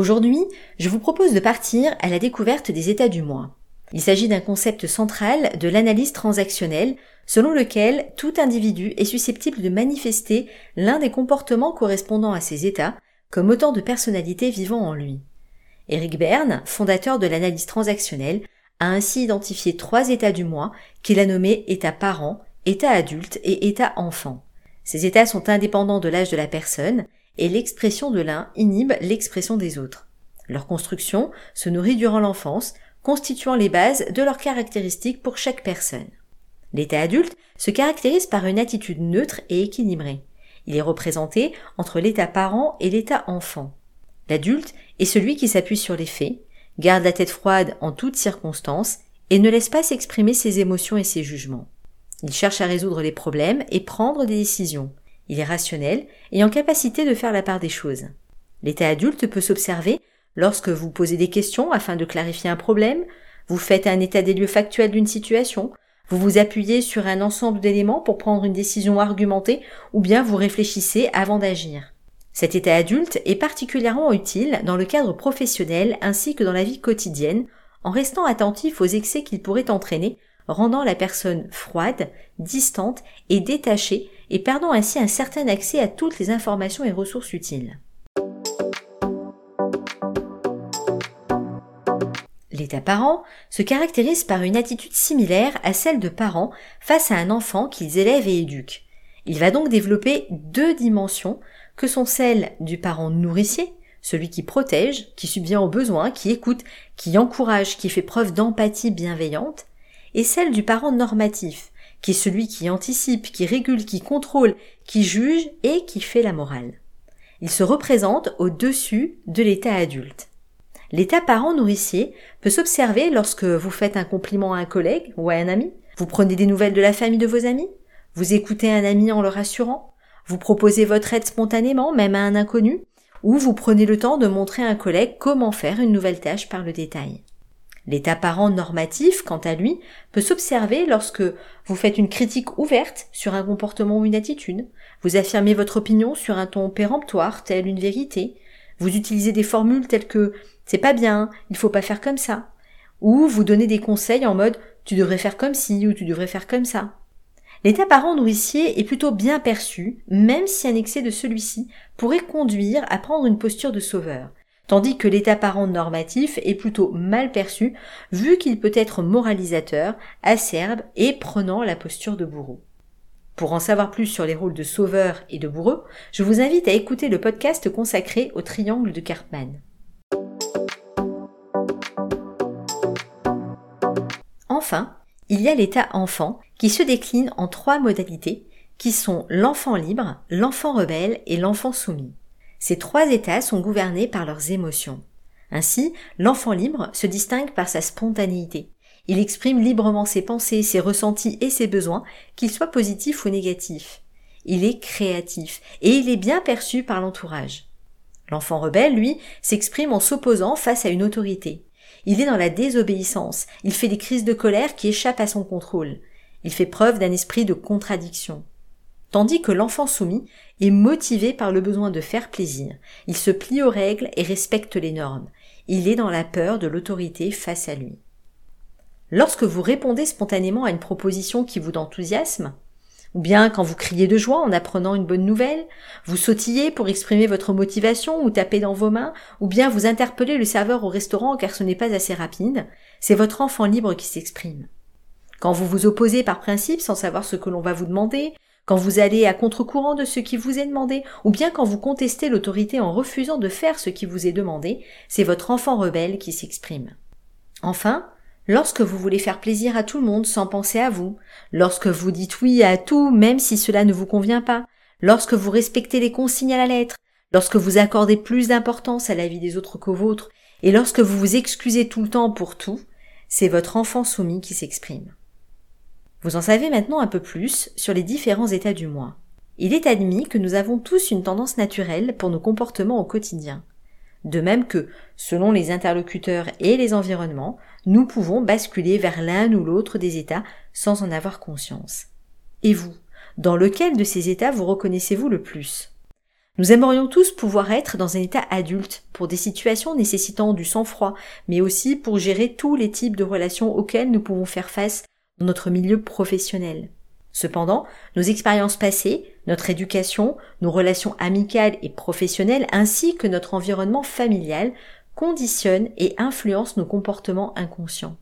Aujourd'hui, je vous propose de partir à la découverte des états du moi. Il s'agit d'un concept central de l'analyse transactionnelle selon lequel tout individu est susceptible de manifester l'un des comportements correspondant à ses états comme autant de personnalités vivant en lui. Eric Berne, fondateur de l'analyse transactionnelle, a ainsi identifié trois états du moi qu'il a nommés état parent, état adulte et état enfant. Ces états sont indépendants de l'âge de la personne et l'expression de l'un inhibe l'expression des autres. Leur construction se nourrit durant l'enfance, constituant les bases de leurs caractéristiques pour chaque personne. L'état adulte se caractérise par une attitude neutre et équilibrée. Il est représenté entre l'état parent et l'état enfant. L'adulte est celui qui s'appuie sur les faits, garde la tête froide en toutes circonstances et ne laisse pas s'exprimer ses émotions et ses jugements. Il cherche à résoudre les problèmes et prendre des décisions. Il est rationnel et en capacité de faire la part des choses. L'état adulte peut s'observer lorsque vous posez des questions afin de clarifier un problème, vous faites un état des lieux factuel d'une situation, vous vous appuyez sur un ensemble d'éléments pour prendre une décision argumentée ou bien vous réfléchissez avant d'agir. Cet état adulte est particulièrement utile dans le cadre professionnel ainsi que dans la vie quotidienne en restant attentif aux excès qu'il pourrait entraîner, rendant la personne froide, distante et détachée et perdant ainsi un certain accès à toutes les informations et ressources utiles. L'état parent se caractérise par une attitude similaire à celle de parents face à un enfant qu'ils élèvent et éduquent. Il va donc développer deux dimensions que sont celles du parent nourricier, celui qui protège, qui subvient aux besoins, qui écoute, qui encourage, qui fait preuve d'empathie bienveillante, et celle du parent normatif, qui est celui qui anticipe, qui régule, qui contrôle, qui juge et qui fait la morale. Il se représente au-dessus de l'état adulte. L'état parent nourricier peut s'observer lorsque vous faites un compliment à un collègue ou à un ami, vous prenez des nouvelles de la famille de vos amis, vous écoutez un ami en le rassurant, vous proposez votre aide spontanément, même à un inconnu, ou vous prenez le temps de montrer à un collègue comment faire une nouvelle tâche par le détail. L'état parent normatif, quant à lui, peut s'observer lorsque vous faites une critique ouverte sur un comportement ou une attitude, vous affirmez votre opinion sur un ton péremptoire, tel une vérité, vous utilisez des formules telles que c'est pas bien, il faut pas faire comme ça, ou vous donnez des conseils en mode tu devrais faire comme ci ou tu devrais faire comme ça. L'état parent nourricier est plutôt bien perçu, même si un excès de celui-ci pourrait conduire à prendre une posture de sauveur, tandis que l'état parent normatif est plutôt mal perçu, vu qu'il peut être moralisateur, acerbe et prenant la posture de bourreau. Pour en savoir plus sur les rôles de sauveur et de bourreau, je vous invite à écouter le podcast consacré au triangle de Cartman. Enfin, il y a l'état enfant qui se décline en trois modalités qui sont l'enfant libre, l'enfant rebelle et l'enfant soumis. Ces trois états sont gouvernés par leurs émotions. Ainsi, l'enfant libre se distingue par sa spontanéité. Il exprime librement ses pensées, ses ressentis et ses besoins, qu'ils soient positifs ou négatifs. Il est créatif et il est bien perçu par l'entourage. L'enfant rebelle, lui, s'exprime en s'opposant face à une autorité. Il est dans la désobéissance, il fait des crises de colère qui échappent à son contrôle. Il fait preuve d'un esprit de contradiction tandis que l'enfant soumis est motivé par le besoin de faire plaisir. Il se plie aux règles et respecte les normes. Il est dans la peur de l'autorité face à lui. Lorsque vous répondez spontanément à une proposition qui vous enthousiasme, ou bien quand vous criez de joie en apprenant une bonne nouvelle, vous sautillez pour exprimer votre motivation ou tapez dans vos mains, ou bien vous interpellez le serveur au restaurant car ce n'est pas assez rapide, c'est votre enfant libre qui s'exprime. Quand vous vous opposez par principe sans savoir ce que l'on va vous demander, quand vous allez à contre-courant de ce qui vous est demandé, ou bien quand vous contestez l'autorité en refusant de faire ce qui vous est demandé, c'est votre enfant rebelle qui s'exprime. Enfin, lorsque vous voulez faire plaisir à tout le monde sans penser à vous, lorsque vous dites oui à tout même si cela ne vous convient pas, lorsque vous respectez les consignes à la lettre, lorsque vous accordez plus d'importance à la vie des autres qu'aux vôtres, Et lorsque vous vous excusez tout le temps pour tout, c'est votre enfant soumis qui s'exprime. Vous en savez maintenant un peu plus sur les différents états du moi. Il est admis que nous avons tous une tendance naturelle pour nos comportements au quotidien. De même que, selon les interlocuteurs et les environnements, nous pouvons basculer vers l'un ou l'autre des états sans en avoir conscience. Et vous, dans lequel de ces états vous reconnaissez-vous le plus? Nous aimerions tous pouvoir être dans un état adulte pour des situations nécessitant du sang-froid, mais aussi pour gérer tous les types de relations auxquelles nous pouvons faire face notre milieu professionnel. Cependant, nos expériences passées, notre éducation, nos relations amicales et professionnelles ainsi que notre environnement familial conditionnent et influencent nos comportements inconscients.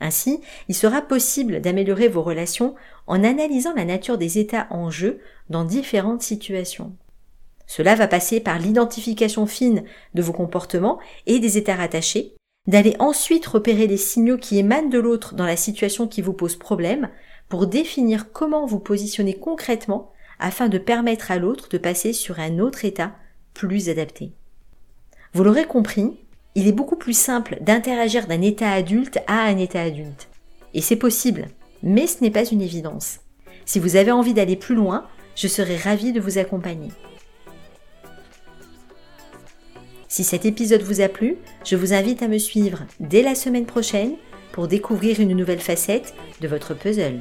Ainsi, il sera possible d'améliorer vos relations en analysant la nature des états en jeu dans différentes situations. Cela va passer par l'identification fine de vos comportements et des états rattachés, d'aller ensuite repérer les signaux qui émanent de l'autre dans la situation qui vous pose problème, pour définir comment vous positionnez concrètement afin de permettre à l'autre de passer sur un autre état plus adapté. Vous l'aurez compris, il est beaucoup plus simple d'interagir d'un état adulte à un état adulte. Et c'est possible, mais ce n'est pas une évidence. Si vous avez envie d'aller plus loin, je serai ravie de vous accompagner. Si cet épisode vous a plu, je vous invite à me suivre dès la semaine prochaine pour découvrir une nouvelle facette de votre puzzle.